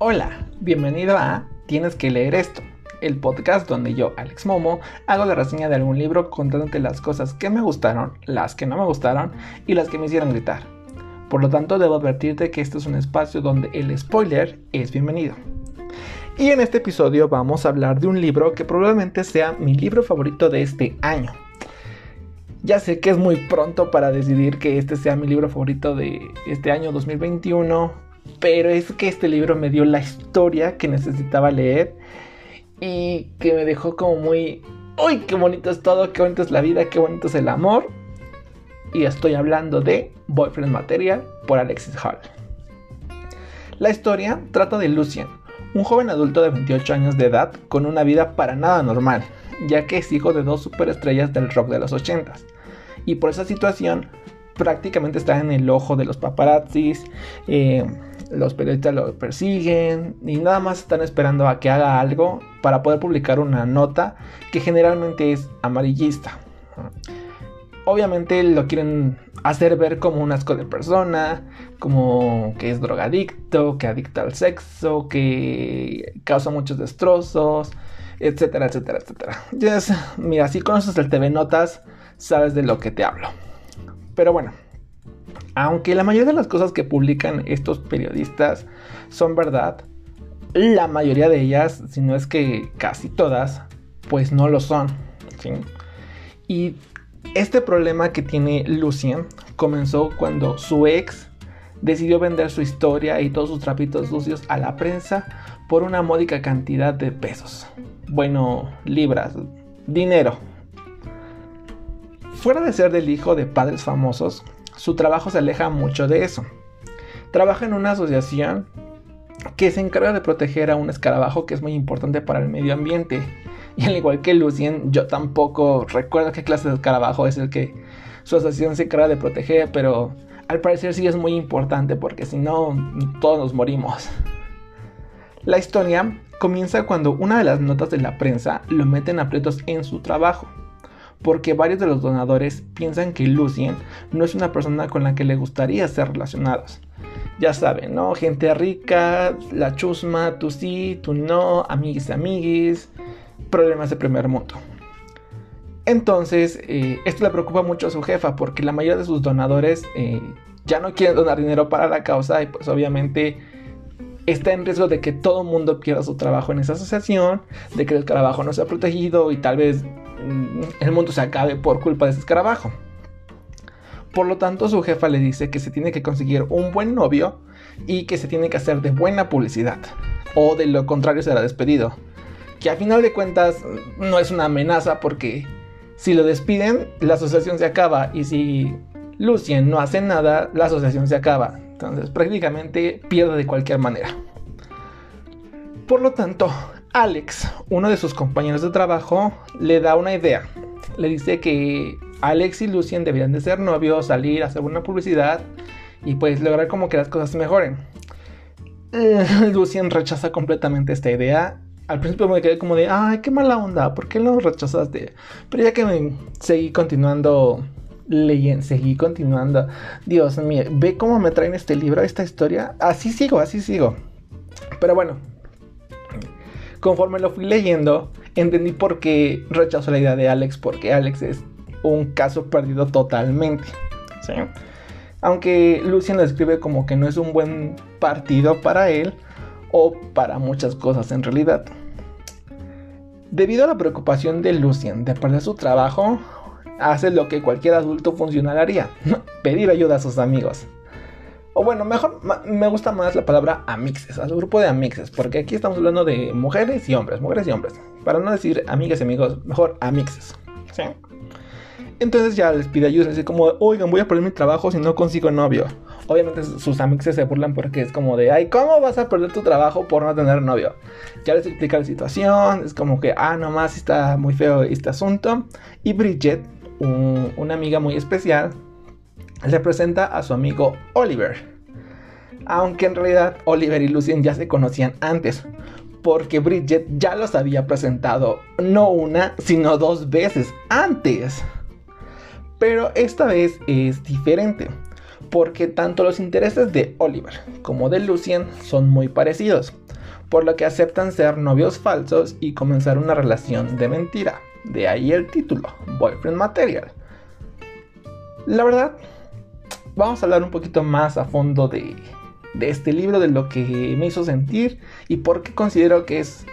Hola, bienvenido a Tienes que leer esto, el podcast donde yo, Alex Momo, hago la reseña de algún libro contándote las cosas que me gustaron, las que no me gustaron y las que me hicieron gritar. Por lo tanto, debo advertirte que este es un espacio donde el spoiler es bienvenido. Y en este episodio vamos a hablar de un libro que probablemente sea mi libro favorito de este año. Ya sé que es muy pronto para decidir que este sea mi libro favorito de este año 2021 pero es que este libro me dio la historia que necesitaba leer y que me dejó como muy, uy, qué bonito es todo, qué bonito es la vida, qué bonito es el amor. Y estoy hablando de Boyfriend Material por Alexis Hall. La historia trata de Lucien, un joven adulto de 28 años de edad con una vida para nada normal, ya que es hijo de dos superestrellas del rock de los 80s. Y por esa situación prácticamente está en el ojo de los paparazzis. Eh, los periodistas lo persiguen y nada más están esperando a que haga algo para poder publicar una nota que generalmente es amarillista. Obviamente lo quieren hacer ver como un asco de persona, como que es drogadicto, que adicta al sexo, que causa muchos destrozos, etcétera, etcétera, etcétera. mira, si conoces el TV Notas, sabes de lo que te hablo. Pero bueno, aunque la mayoría de las cosas que publican estos periodistas son verdad, la mayoría de ellas, si no es que casi todas, pues no lo son. Y este problema que tiene Lucien comenzó cuando su ex decidió vender su historia y todos sus trapitos sucios a la prensa por una módica cantidad de pesos. Bueno, libras, dinero. Fuera de ser del hijo de padres famosos, su trabajo se aleja mucho de eso. Trabaja en una asociación que se encarga de proteger a un escarabajo que es muy importante para el medio ambiente. Y al igual que Lucien, yo tampoco recuerdo qué clase de escarabajo es el que su asociación se encarga de proteger, pero al parecer sí es muy importante porque si no, todos nos morimos. La historia comienza cuando una de las notas de la prensa lo meten aprietos en su trabajo porque varios de los donadores piensan que Lucien no es una persona con la que le gustaría ser relacionados. Ya saben, ¿no? Gente rica, la chusma, tú sí, tú no, amiguis, amiguis, problemas de primer mundo. Entonces, eh, esto le preocupa mucho a su jefa porque la mayoría de sus donadores eh, ya no quieren donar dinero para la causa y pues obviamente está en riesgo de que todo el mundo pierda su trabajo en esa asociación, de que el trabajo no sea protegido y tal vez Mm, el mundo se acabe por culpa de ese escarabajo. Por lo tanto, su jefa le dice que se tiene que conseguir un buen novio y que se tiene que hacer de buena publicidad. O de lo contrario será despedido. Que a final de cuentas no es una amenaza porque si lo despiden, la asociación se acaba. Y si Lucien no hace nada, la asociación se acaba. Entonces prácticamente pierde de cualquier manera. Por lo tanto, Alex, uno de sus compañeros de trabajo, le da una idea. Le dice que Alex y Lucien deberían de ser novios, salir, hacer una publicidad y pues lograr como que las cosas mejoren. Eh, Lucien rechaza completamente esta idea. Al principio me quedé como de, ay, qué mala onda, ¿por qué lo rechazaste? Pero ya que me seguí continuando leyendo, seguí continuando. Dios mío, ve cómo me traen este libro, esta historia. Así sigo, así sigo. Pero bueno, Conforme lo fui leyendo, entendí por qué rechazó la idea de Alex, porque Alex es un caso perdido totalmente. Aunque Lucien lo describe como que no es un buen partido para él o para muchas cosas en realidad. Debido a la preocupación de Lucien de perder su trabajo, hace lo que cualquier adulto funcional haría, pedir ayuda a sus amigos. O bueno, mejor me gusta más la palabra amixes, al grupo de amixes, porque aquí estamos hablando de mujeres y hombres, mujeres y hombres. Para no decir amigas y amigos, mejor amixes. ¿sí? Entonces ya les pide ayuda, así como, oigan, voy a perder mi trabajo si no consigo novio. Obviamente sus amixes se burlan porque es como de, ay, ¿cómo vas a perder tu trabajo por no tener novio? Ya les explica la situación, es como que, ah, nomás está muy feo este asunto. Y Bridget, una amiga muy especial, le presenta a su amigo Oliver. Aunque en realidad Oliver y Lucien ya se conocían antes, porque Bridget ya los había presentado no una, sino dos veces antes. Pero esta vez es diferente, porque tanto los intereses de Oliver como de Lucien son muy parecidos, por lo que aceptan ser novios falsos y comenzar una relación de mentira. De ahí el título, Boyfriend Material. La verdad, vamos a hablar un poquito más a fondo de, de este libro, de lo que me hizo sentir y por qué considero que es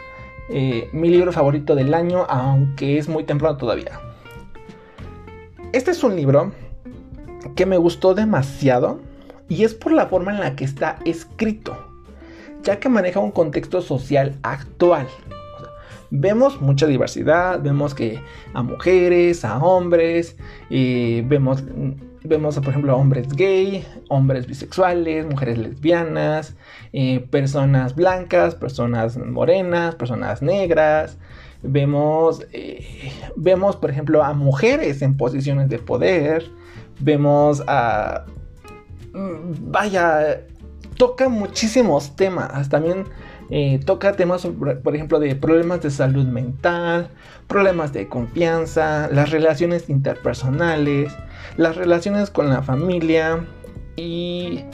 eh, mi libro favorito del año, aunque es muy temprano todavía. Este es un libro que me gustó demasiado y es por la forma en la que está escrito, ya que maneja un contexto social actual. Vemos mucha diversidad, vemos que a mujeres, a hombres, vemos, vemos por ejemplo a hombres gay, hombres bisexuales, mujeres lesbianas, eh, personas blancas, personas morenas, personas negras. Vemos, eh, vemos, por ejemplo, a mujeres en posiciones de poder vemos a... Mm, vaya, toca muchísimos temas. También eh, toca temas, por ejemplo, de problemas de salud mental, problemas de confianza, las relaciones interpersonales, las relaciones con la familia y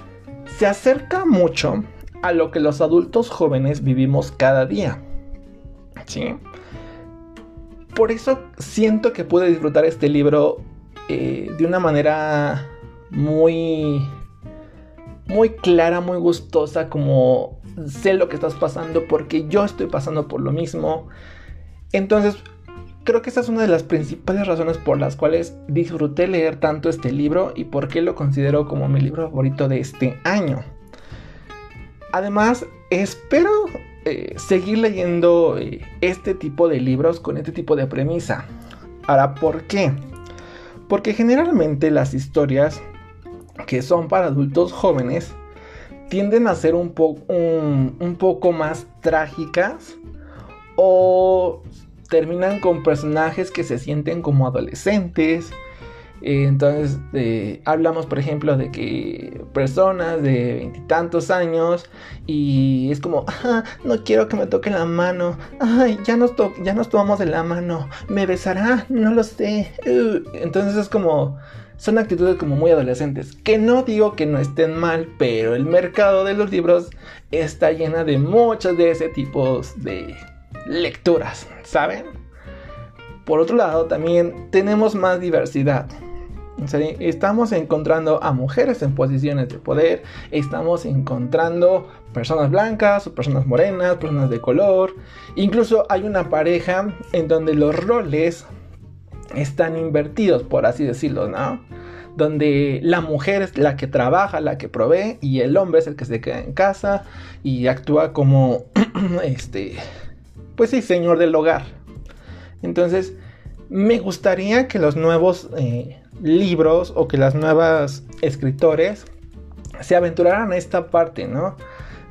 se acerca mucho a lo que los adultos jóvenes vivimos cada día. ¿Sí? Por eso siento que pude disfrutar este libro eh, de una manera muy, muy clara, muy gustosa, como sé lo que estás pasando porque yo estoy pasando por lo mismo. Entonces, creo que esa es una de las principales razones por las cuales disfruté leer tanto este libro y por qué lo considero como mi libro favorito de este año. Además, espero eh, seguir leyendo eh, este tipo de libros con este tipo de premisa. Ahora, ¿por qué? Porque generalmente las historias que son para adultos jóvenes tienden a ser un, poco más trágicas o terminan con personajes que se sienten como adolescentes entonces eh, hablamos, por ejemplo, de que personas de veintitantos años y es como, ah, no quiero que me toque la mano, ay, ya nos, ya nos tomamos de la mano, me besará, no lo sé. Uh, entonces es como, son actitudes como muy adolescentes, que no digo que no estén mal, pero el mercado de los libros está llena de muchos de ese tipo de lecturas, ¿saben? Por otro lado, también tenemos más diversidad. Estamos encontrando a mujeres en posiciones de poder, estamos encontrando personas blancas personas morenas, personas de color. Incluso hay una pareja en donde los roles están invertidos, por así decirlo, ¿no? Donde la mujer es la que trabaja, la que provee, y el hombre es el que se queda en casa y actúa como, este, pues sí, señor del hogar. Entonces, me gustaría que los nuevos eh, libros o que las nuevas escritores se aventuraran a esta parte, ¿no?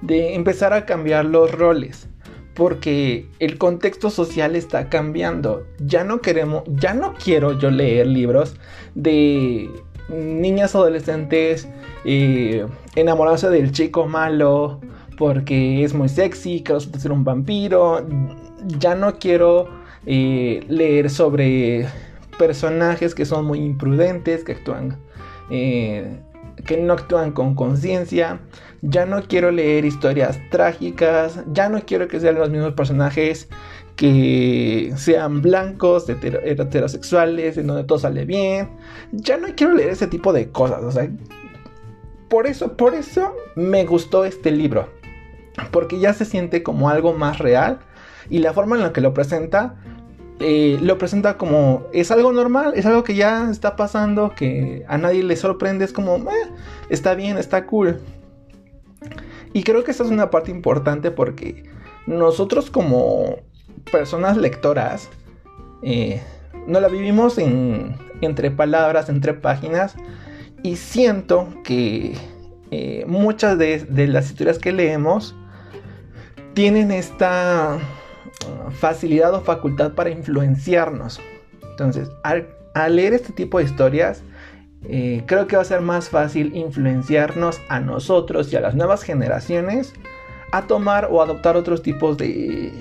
De empezar a cambiar los roles. Porque el contexto social está cambiando. Ya no queremos, ya no quiero yo leer libros de niñas adolescentes eh, del chico malo porque es muy sexy, que resulta ser un vampiro. Ya no quiero eh, leer sobre personajes que son muy imprudentes, que actúan, eh, que no actúan con conciencia. Ya no quiero leer historias trágicas, ya no quiero que sean los mismos personajes que sean blancos, heterosexuales, en donde todo sale bien. Ya no quiero leer ese tipo de cosas, o sea, por eso, por eso me gustó este libro, porque ya se siente como algo más real y la forma en la que lo presenta eh, lo presenta como es algo normal, es algo que ya está pasando, que a nadie le sorprende, es como, eh, está bien, está cool. Y creo que esta es una parte importante porque nosotros como personas lectoras, eh, no la vivimos en, entre palabras, entre páginas, y siento que muchas de las historias que leemos tienen esta facilidad o facultad para influenciarnos. Entonces, al, leer este tipo de historias, eh, creo que va a ser más fácil influenciarnos a nosotros y a las nuevas generaciones a tomar o adoptar otros tipos de,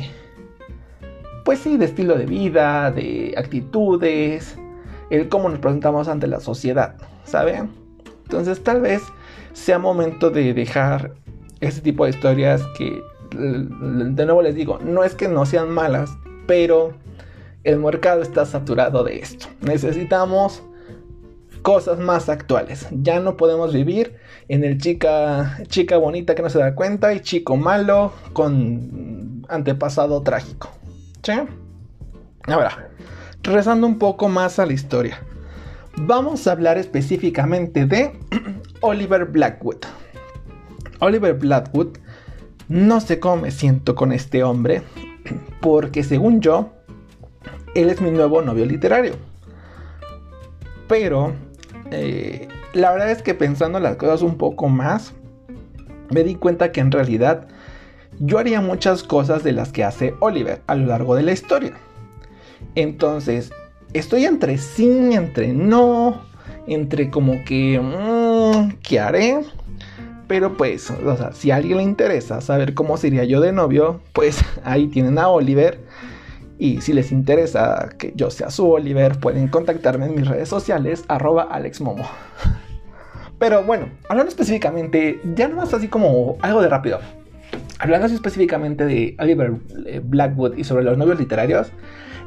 pues sí, de estilo de vida, de actitudes, el cómo nos presentamos ante la sociedad, ¿saben? Entonces tal vez sea momento de dejar ese tipo de historias que, de nuevo les digo, no es que no sean malas, pero el mercado está saturado de esto. Necesitamos cosas más actuales. Ya no podemos vivir en el chica, chica bonita que no se da cuenta y chico malo con antepasado trágico. ¿Sí? Ahora, rezando un poco más a la historia. Vamos a hablar específicamente de Oliver Blackwood. Oliver Blackwood, no sé cómo me siento con este hombre, porque según yo, él es mi nuevo novio literario. Pero eh, la verdad es que pensando las cosas un poco más, me di cuenta que en realidad yo haría muchas cosas de las que hace Oliver a lo largo de la historia. Entonces, estoy entre sí, entre no, entre como que, mmm, ¿qué haré? Pero pues, o sea, si a alguien le interesa saber cómo sería yo de novio, pues ahí tienen a Oliver. Y si les interesa que yo sea su Oliver, pueden contactarme en mis redes sociales, arroba alexmomo. Pero bueno, hablando específicamente, ya no más así como algo de rápido. Hablando así específicamente de Oliver eh, Blackwood y sobre los novios literarios,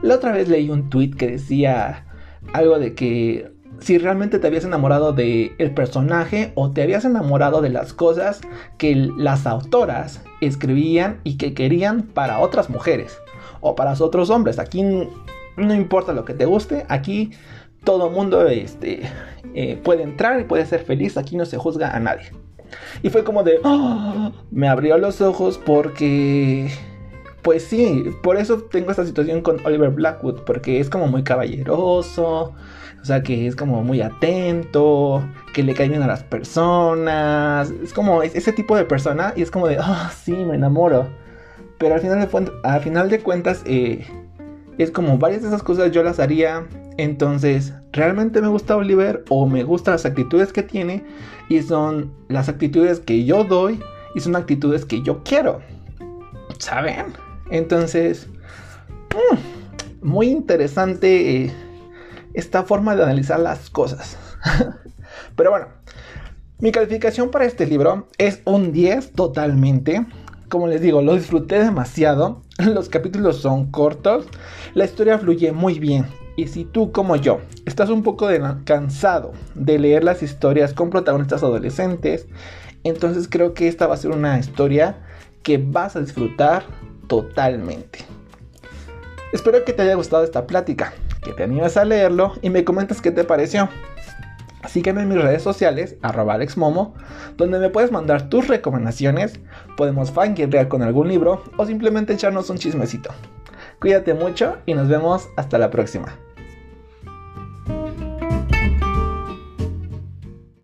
la otra vez leí un tweet que decía algo de que si realmente te habías enamorado del el personaje o te habías enamorado de las cosas que las autoras escribían y que querían para otras mujeres o para otros hombres. Aquí no importa lo que te guste, aquí todo mundo este, eh, puede entrar y puede ser feliz, aquí no se juzga a nadie. Y fue como de, ¡Ah! me abrió los ojos porque, pues sí, por eso tengo esta situación con Oliver Blackwood, porque es como muy caballeroso, o sea, que es como muy atento, que le cae bien a las personas, es como ese tipo de persona y es como de, ah, sí, me enamoro. Pero al final de, al final de cuentas, eh, es como varias de esas cosas yo las haría. Entonces, ¿realmente me gusta Oliver o me gustan las actitudes que tiene? Y son las actitudes que yo doy y son actitudes que yo quiero. ¿Saben? Entonces, mm, muy interesante eh, esta forma de analizar las cosas. Pero bueno, mi calificación para este libro es un 10 totalmente como les digo, lo disfruté demasiado. Los capítulos son cortos, la historia fluye muy bien. Y si tú como yo estás un poco cansado de leer las historias con protagonistas adolescentes, entonces creo que esta va a ser una historia que vas a disfrutar totalmente. Espero que te haya gustado esta plática, que te animes a leerlo y me comentes qué te pareció. Sígueme en mis redes sociales, arroba alexmomo, donde me puedes mandar tus recomendaciones, podemos fangirlear con algún libro o simplemente echarnos un chismecito. Cuídate mucho y nos vemos hasta la próxima.